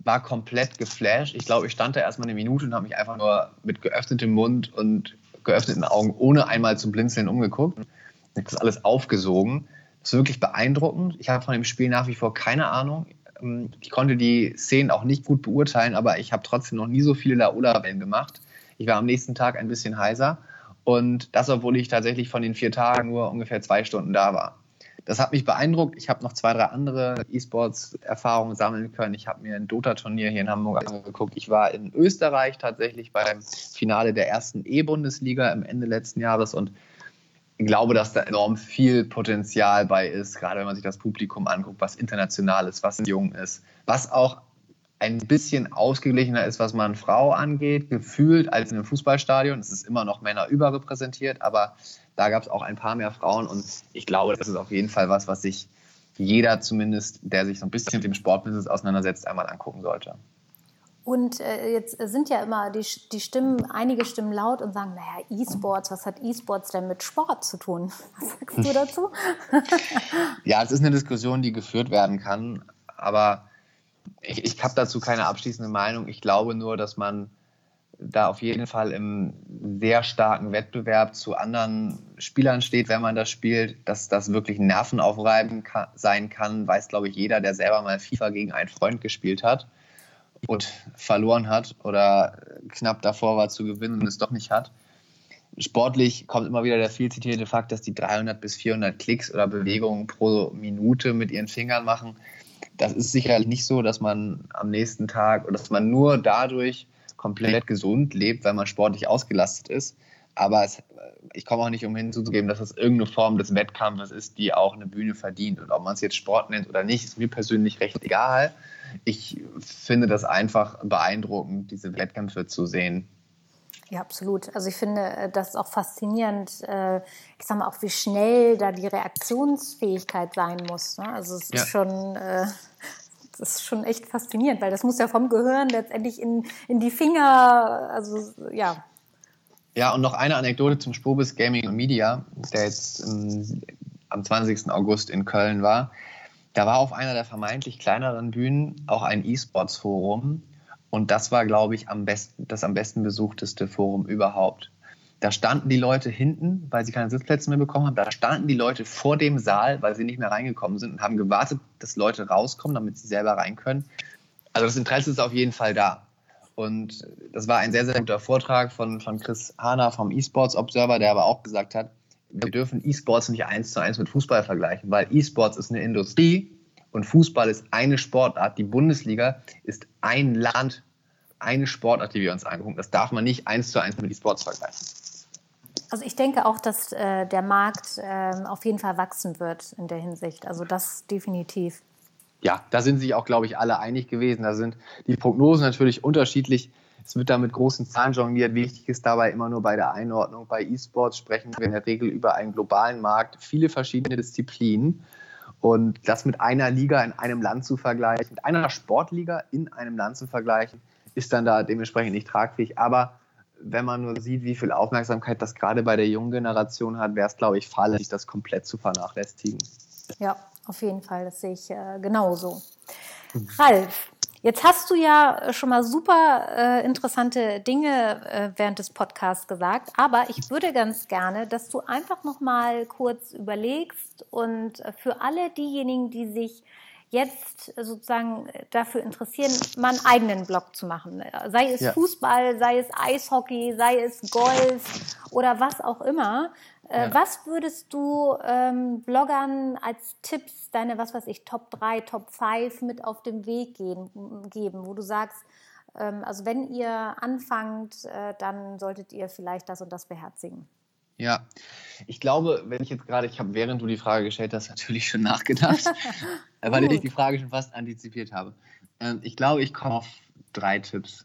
war komplett geflasht. Ich glaube, ich stand da erstmal eine Minute und habe mich einfach nur mit geöffnetem Mund und geöffneten Augen, ohne einmal zu blinzeln, umgeguckt. Ich habe das alles aufgesogen. Das ist wirklich beeindruckend. Ich habe von dem Spiel nach wie vor keine Ahnung. Ähm, ich konnte die Szenen auch nicht gut beurteilen, aber ich habe trotzdem noch nie so viele Laola-Wellen gemacht. Ich war am nächsten Tag ein bisschen heiser und das, obwohl ich tatsächlich von den vier Tagen nur ungefähr zwei Stunden da war. Das hat mich beeindruckt. Ich habe noch zwei, drei andere E-Sports-Erfahrungen sammeln können. Ich habe mir ein Dota-Turnier hier in Hamburg angeguckt. Ich war in Österreich tatsächlich beim Finale der ersten E-Bundesliga im Ende letzten Jahres und glaube, dass da enorm viel Potenzial bei ist, gerade wenn man sich das Publikum anguckt, was international ist, was jung ist, was auch ein bisschen ausgeglichener ist, was man Frau angeht, gefühlt als in einem Fußballstadion. Es ist immer noch Männer überrepräsentiert, aber da gab es auch ein paar mehr Frauen und ich glaube, das ist auf jeden Fall was, was sich jeder zumindest, der sich so ein bisschen mit dem Sportbusiness auseinandersetzt, einmal angucken sollte. Und äh, jetzt sind ja immer die, die Stimmen, einige Stimmen laut und sagen, naja, E-Sports, was hat E-Sports denn mit Sport zu tun? Was sagst du dazu? ja, es ist eine Diskussion, die geführt werden kann, aber ich, ich habe dazu keine abschließende Meinung. Ich glaube nur, dass man da auf jeden Fall im sehr starken Wettbewerb zu anderen Spielern steht, wenn man das spielt, dass das wirklich nervenaufreibend sein kann, weiß, glaube ich, jeder, der selber mal FIFA gegen einen Freund gespielt hat und verloren hat oder knapp davor war zu gewinnen und es doch nicht hat. Sportlich kommt immer wieder der viel zitierte Fakt, dass die 300 bis 400 Klicks oder Bewegungen pro Minute mit ihren Fingern machen. Das ist sicherlich nicht so, dass man am nächsten Tag oder dass man nur dadurch komplett gesund lebt, weil man sportlich ausgelastet ist. Aber es, ich komme auch nicht umhin zuzugeben, dass es irgendeine Form des Wettkampfes ist, die auch eine Bühne verdient. Und ob man es jetzt Sport nennt oder nicht, ist mir persönlich recht egal. Ich finde das einfach beeindruckend, diese Wettkämpfe zu sehen. Ja, absolut. Also ich finde äh, das auch faszinierend, äh, ich sage mal auch, wie schnell da die Reaktionsfähigkeit sein muss. Ne? Also es ja. ist schon, äh, das ist schon echt faszinierend, weil das muss ja vom Gehirn letztendlich in, in die Finger, also ja. Ja, und noch eine Anekdote zum Spobis Gaming und Media, der jetzt im, am 20. August in Köln war. Da war auf einer der vermeintlich kleineren Bühnen auch ein E-Sports-Forum und das war, glaube ich, am besten, das am besten besuchteste Forum überhaupt. Da standen die Leute hinten, weil sie keine Sitzplätze mehr bekommen haben. Da standen die Leute vor dem Saal, weil sie nicht mehr reingekommen sind und haben gewartet, dass Leute rauskommen, damit sie selber rein können. Also das Interesse ist auf jeden Fall da. Und das war ein sehr, sehr guter Vortrag von, von Chris Hahner vom eSports Observer, der aber auch gesagt hat, wir dürfen eSports nicht eins zu eins mit Fußball vergleichen, weil eSports ist eine Industrie und Fußball ist eine Sportart. Die Bundesliga ist ein Land, eine Sportart, die wir uns angucken. Das darf man nicht eins zu eins mit E-Sports vergleichen. Also ich denke auch, dass äh, der Markt äh, auf jeden Fall wachsen wird in der Hinsicht. Also das definitiv. Ja, da sind sich auch, glaube ich, alle einig gewesen. Da sind die Prognosen natürlich unterschiedlich. Es wird da mit großen Zahlen jongliert. Wichtig ist dabei immer nur bei der Einordnung. Bei E-Sports sprechen wir in der Regel über einen globalen Markt, viele verschiedene Disziplinen. Und das mit einer Liga in einem Land zu vergleichen, mit einer Sportliga in einem Land zu vergleichen, ist dann da dementsprechend nicht tragfähig. Aber wenn man nur sieht, wie viel Aufmerksamkeit das gerade bei der jungen Generation hat, wäre es, glaube ich, fahrlässig, das komplett zu vernachlässigen. Ja, auf jeden Fall. Das sehe ich äh, genauso. Mhm. Ralf, Jetzt hast du ja äh, schon mal super äh, interessante Dinge äh, während des Podcasts gesagt, aber ich würde ganz gerne, dass du einfach noch mal kurz überlegst und äh, für alle diejenigen, die sich jetzt sozusagen dafür interessieren, mal einen eigenen Blog zu machen. Sei es ja. Fußball, sei es Eishockey, sei es Golf oder was auch immer. Äh, ja. Was würdest du ähm, Bloggern als Tipps, deine, was weiß ich, Top 3, Top 5 mit auf den Weg gehen, geben, wo du sagst, ähm, also wenn ihr anfangt, äh, dann solltet ihr vielleicht das und das beherzigen? Ja, ich glaube, wenn ich jetzt gerade, ich habe während du die Frage gestellt hast, natürlich schon nachgedacht, weil ich die Frage schon fast antizipiert habe. Ähm, ich glaube, ich komme auf drei Tipps.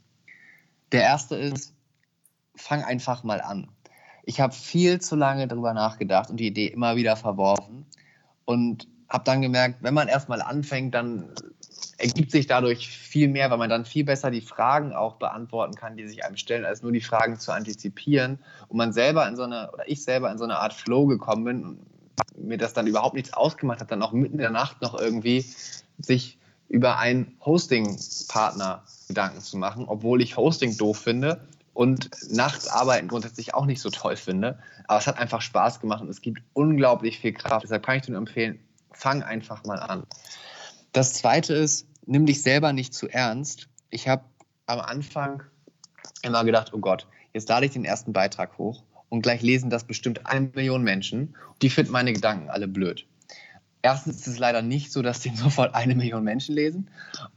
Der erste ist, fang einfach mal an ich habe viel zu lange darüber nachgedacht und die Idee immer wieder verworfen und habe dann gemerkt, wenn man erstmal anfängt, dann ergibt sich dadurch viel mehr, weil man dann viel besser die Fragen auch beantworten kann, die sich einem stellen, als nur die Fragen zu antizipieren. Und man selber in so eine, oder ich selber in so eine Art Flow gekommen bin und mir das dann überhaupt nichts ausgemacht hat, dann auch mitten in der Nacht noch irgendwie sich über einen Hosting-Partner Gedanken zu machen, obwohl ich Hosting doof finde und nachts arbeiten grundsätzlich auch nicht so toll finde. Aber es hat einfach Spaß gemacht und es gibt unglaublich viel Kraft. Deshalb kann ich dir nur empfehlen, fang einfach mal an. Das zweite ist, nimm dich selber nicht zu ernst. Ich habe am Anfang immer gedacht, oh Gott, jetzt lade ich den ersten Beitrag hoch und gleich lesen das bestimmt eine Million Menschen. Die finden meine Gedanken alle blöd. Erstens ist es leider nicht so, dass den sofort eine Million Menschen lesen.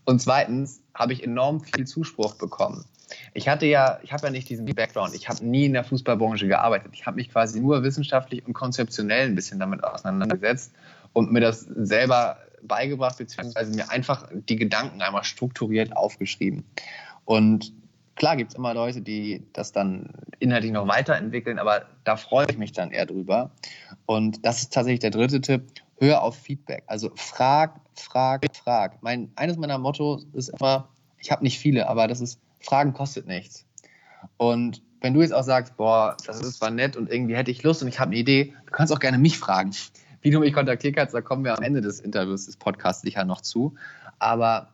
Und zweitens habe ich enorm viel Zuspruch bekommen. Ich hatte ja, ich habe ja nicht diesen Background. Ich habe nie in der Fußballbranche gearbeitet. Ich habe mich quasi nur wissenschaftlich und konzeptionell ein bisschen damit auseinandergesetzt und mir das selber beigebracht, beziehungsweise mir einfach die Gedanken einmal strukturiert aufgeschrieben. Und klar gibt es immer Leute, die das dann inhaltlich noch weiterentwickeln, aber da freue ich mich dann eher drüber. Und das ist tatsächlich der dritte Tipp. Hör auf Feedback. Also frag, frag, frag. Mein, eines meiner Motto ist immer, ich habe nicht viele, aber das ist, Fragen kostet nichts. Und wenn du jetzt auch sagst, boah, das ist zwar nett und irgendwie hätte ich Lust und ich habe eine Idee, du kannst auch gerne mich fragen. Wie du mich kontaktiert hast, da kommen wir am Ende des Interviews, des Podcasts sicher noch zu. Aber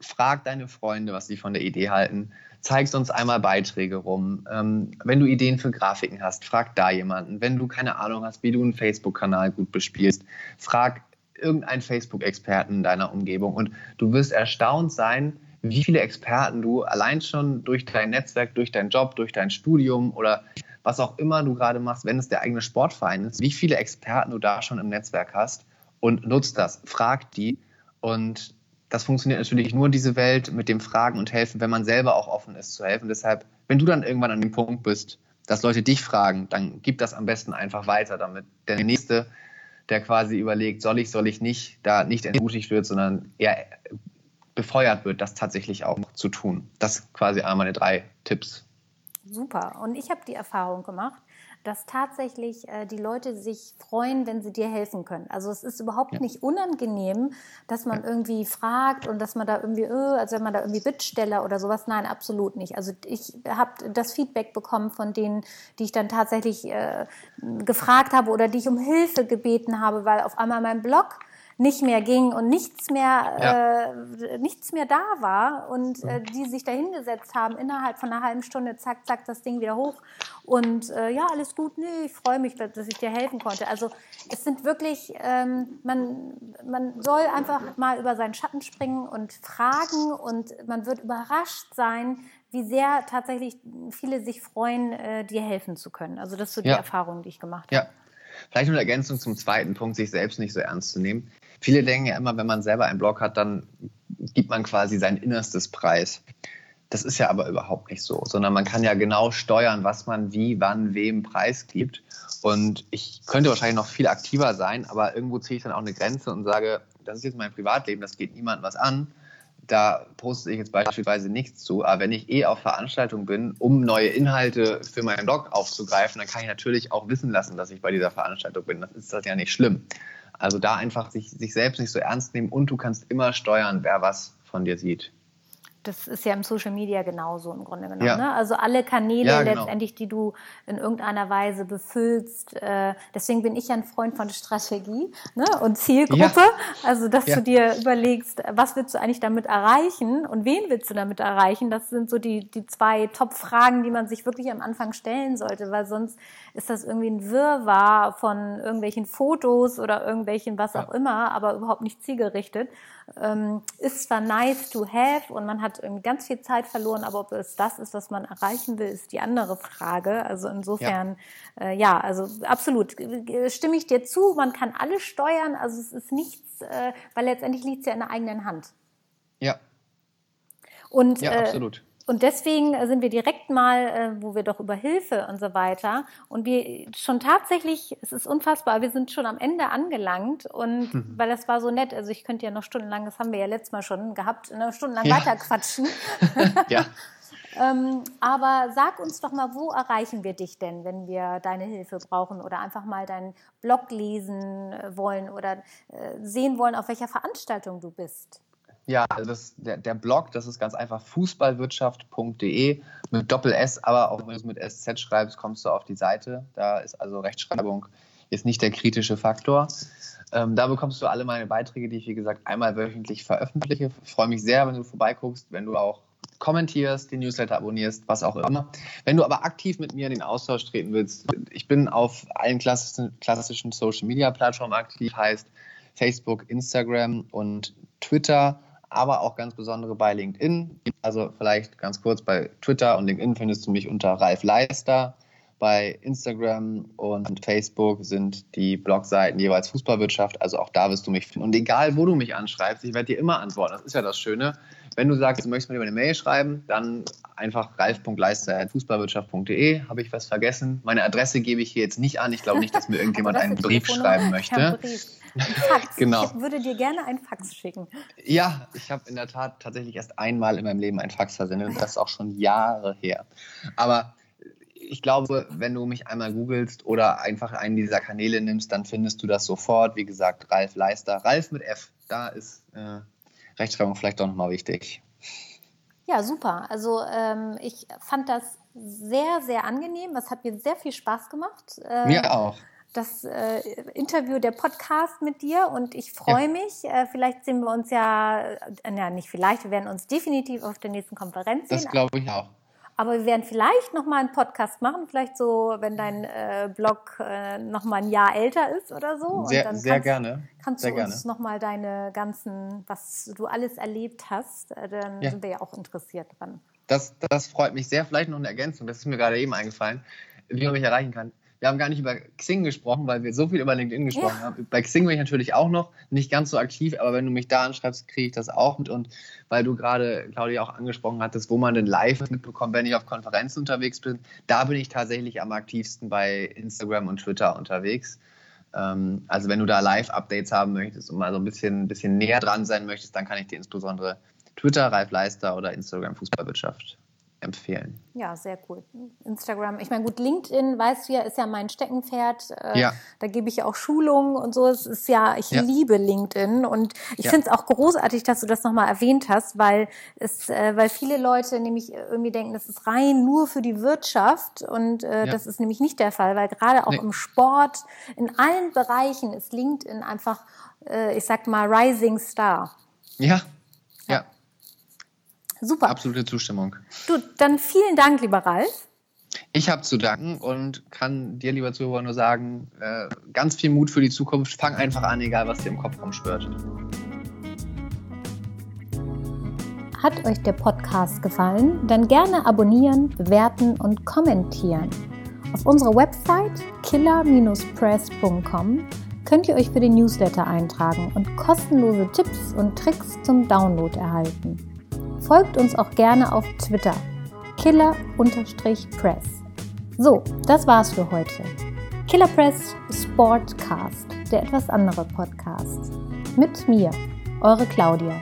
frag deine Freunde, was sie von der Idee halten. Zeigst uns einmal Beiträge rum. Ähm, wenn du Ideen für Grafiken hast, frag da jemanden. Wenn du keine Ahnung hast, wie du einen Facebook-Kanal gut bespielst, frag irgendeinen Facebook-Experten in deiner Umgebung. Und du wirst erstaunt sein, wie viele Experten du allein schon durch dein Netzwerk, durch deinen Job, durch dein Studium oder was auch immer du gerade machst, wenn es der eigene Sportverein ist, wie viele Experten du da schon im Netzwerk hast und nutzt das, frag die und das funktioniert natürlich nur diese Welt mit dem Fragen und Helfen, wenn man selber auch offen ist zu helfen. Deshalb, wenn du dann irgendwann an dem Punkt bist, dass Leute dich fragen, dann gib das am besten einfach weiter, damit der Nächste, der quasi überlegt, soll ich, soll ich nicht, da nicht entmutigt wird, sondern eher befeuert wird, das tatsächlich auch zu tun. Das quasi einmal meine drei Tipps. Super. Und ich habe die Erfahrung gemacht, dass tatsächlich äh, die Leute sich freuen, wenn sie dir helfen können. Also es ist überhaupt ja. nicht unangenehm, dass man ja. irgendwie fragt und dass man da irgendwie, äh, also wenn man da irgendwie Bittsteller oder sowas, nein, absolut nicht. Also ich habe das Feedback bekommen von denen, die ich dann tatsächlich äh, gefragt habe oder die ich um Hilfe gebeten habe, weil auf einmal mein Blog nicht mehr ging und nichts mehr, ja. äh, nichts mehr da war und äh, die sich da hingesetzt haben, innerhalb von einer halben Stunde, zack, zack, das Ding wieder hoch und äh, ja, alles gut, nee, ich freue mich, dass ich dir helfen konnte. Also es sind wirklich, ähm, man, man soll einfach mal über seinen Schatten springen und fragen und man wird überrascht sein, wie sehr tatsächlich viele sich freuen, äh, dir helfen zu können. Also das ist so die ja. Erfahrung, die ich gemacht habe. Ja. Vielleicht eine Ergänzung zum zweiten Punkt, sich selbst nicht so ernst zu nehmen. Viele denken ja immer, wenn man selber einen Blog hat, dann gibt man quasi sein Innerstes Preis. Das ist ja aber überhaupt nicht so, sondern man kann ja genau steuern, was man wie, wann, wem preisgibt. Und ich könnte wahrscheinlich noch viel aktiver sein, aber irgendwo ziehe ich dann auch eine Grenze und sage, das ist jetzt mein Privatleben, das geht niemandem was an. Da poste ich jetzt beispielsweise nichts zu. Aber wenn ich eh auf Veranstaltung bin, um neue Inhalte für meinen Blog aufzugreifen, dann kann ich natürlich auch wissen lassen, dass ich bei dieser Veranstaltung bin. Das ist das ja nicht schlimm. Also da einfach sich, sich selbst nicht so ernst nehmen und du kannst immer steuern, wer was von dir sieht. Das ist ja im Social Media genauso im Grunde genommen. Ja. Ne? Also alle Kanäle ja, genau. letztendlich, die du in irgendeiner Weise befüllst. Äh, deswegen bin ich ja ein Freund von Strategie ne? und Zielgruppe. Ja. Also, dass du dir überlegst, was willst du eigentlich damit erreichen und wen willst du damit erreichen? Das sind so die, die zwei Top-Fragen, die man sich wirklich am Anfang stellen sollte, weil sonst ist das irgendwie ein Wirrwarr von irgendwelchen Fotos oder irgendwelchen was auch immer, aber überhaupt nicht zielgerichtet. Ähm, ist zwar nice to have und man hat irgendwie ganz viel Zeit verloren, aber ob es das ist, was man erreichen will, ist die andere Frage. Also insofern, ja, äh, ja also absolut stimme ich dir zu. Man kann alles steuern, also es ist nichts, äh, weil letztendlich liegt es ja in der eigenen Hand. Ja. Und, ja, äh, absolut. Und deswegen sind wir direkt mal, äh, wo wir doch über Hilfe und so weiter und wir schon tatsächlich, es ist unfassbar, wir sind schon am Ende angelangt und mhm. weil das war so nett, also ich könnte ja noch stundenlang, das haben wir ja letztes Mal schon gehabt, eine stundenlang ja. weiter quatschen. ja. ähm, aber sag uns doch mal, wo erreichen wir dich denn, wenn wir deine Hilfe brauchen oder einfach mal deinen Blog lesen äh, wollen oder äh, sehen wollen, auf welcher Veranstaltung du bist? Ja, also das, der, der Blog, das ist ganz einfach fußballwirtschaft.de mit Doppel S, aber auch wenn du es mit SZ schreibst, kommst du auf die Seite. Da ist also Rechtschreibung jetzt nicht der kritische Faktor. Ähm, da bekommst du alle meine Beiträge, die ich, wie gesagt, einmal wöchentlich veröffentliche. Ich freue mich sehr, wenn du vorbeiguckst, wenn du auch kommentierst, den Newsletter abonnierst, was auch immer. Wenn du aber aktiv mit mir in den Austausch treten willst, ich bin auf allen klassischen, klassischen Social Media Plattformen aktiv, heißt Facebook, Instagram und Twitter, aber auch ganz besondere bei LinkedIn. Also vielleicht ganz kurz bei Twitter und LinkedIn findest du mich unter Ralf Leister. Bei Instagram und Facebook sind die Blogseiten jeweils Fußballwirtschaft, also auch da wirst du mich finden. Und egal, wo du mich anschreibst, ich werde dir immer antworten. Das ist ja das Schöne. Wenn du sagst, du möchtest mir über eine Mail schreiben, dann einfach ralf.leister.fußballwirtschaft.de. Habe ich was vergessen? Meine Adresse gebe ich hier jetzt nicht an. Ich glaube nicht, dass mir irgendjemand einen Brief schreiben möchte. Fax. Genau. Ich würde dir gerne einen Fax schicken. Ja, ich habe in der Tat tatsächlich erst einmal in meinem Leben einen Fax versendet und das ist auch schon Jahre her. Aber ich glaube, wenn du mich einmal googelst oder einfach einen dieser Kanäle nimmst, dann findest du das sofort. Wie gesagt, Ralf Leister. Ralf mit F. Da ist äh, Rechtschreibung vielleicht doch nochmal wichtig. Ja, super. Also ähm, ich fand das sehr, sehr angenehm. Es hat mir sehr viel Spaß gemacht. Äh, mir auch. Das äh, Interview, der Podcast mit dir und ich freue ja. mich. Äh, vielleicht sehen wir uns ja, äh, ja, nicht vielleicht, wir werden uns definitiv auf der nächsten Konferenz sehen. Das glaube ich auch. Aber wir werden vielleicht noch mal einen Podcast machen, vielleicht so, wenn dein äh, Blog äh, noch mal ein Jahr älter ist oder so. Sehr, und dann sehr kannst, gerne. Kannst sehr du uns gerne. noch mal deine ganzen, was du alles erlebt hast, äh, dann ja. sind wir ja auch interessiert dran. Das, das freut mich sehr. Vielleicht noch eine Ergänzung, das ist mir gerade eben eingefallen, wie man mich erreichen kann wir haben gar nicht über Xing gesprochen, weil wir so viel über LinkedIn gesprochen ja. haben. Bei Xing bin ich natürlich auch noch nicht ganz so aktiv, aber wenn du mich da anschreibst, kriege ich das auch mit. Und weil du gerade, Claudia, auch angesprochen hattest, wo man denn live mitbekommt, wenn ich auf Konferenzen unterwegs bin, da bin ich tatsächlich am aktivsten bei Instagram und Twitter unterwegs. Ähm, also wenn du da Live-Updates haben möchtest und mal so ein bisschen, bisschen näher dran sein möchtest, dann kann ich dir insbesondere Twitter, Ralf Leister oder Instagram Fußballwirtschaft empfehlen. Ja, sehr cool. Instagram, ich meine, gut, LinkedIn, weißt du ja, ist ja mein Steckenpferd. Äh, ja. Da gebe ich ja auch Schulungen und so. Es ist ja, ich ja. liebe LinkedIn und ich ja. finde es auch großartig, dass du das nochmal erwähnt hast, weil es, äh, weil viele Leute nämlich irgendwie denken, das ist rein nur für die Wirtschaft und äh, das ist nämlich nicht der Fall, weil gerade auch nee. im Sport, in allen Bereichen ist LinkedIn einfach, äh, ich sag mal, Rising Star. Ja, Super. Absolute Zustimmung. Du, dann vielen Dank, lieber Ralf. Ich habe zu danken und kann dir, lieber Zuhörer, nur sagen, äh, ganz viel Mut für die Zukunft. Fang einfach an, egal was dir im Kopf rumschwört. Hat euch der Podcast gefallen? Dann gerne abonnieren, bewerten und kommentieren. Auf unserer Website killer-press.com könnt ihr euch für den Newsletter eintragen und kostenlose Tipps und Tricks zum Download erhalten. Folgt uns auch gerne auf Twitter. Killer-Press. So, das war's für heute. Killer Press Sportcast, der etwas andere Podcast. Mit mir, eure Claudia.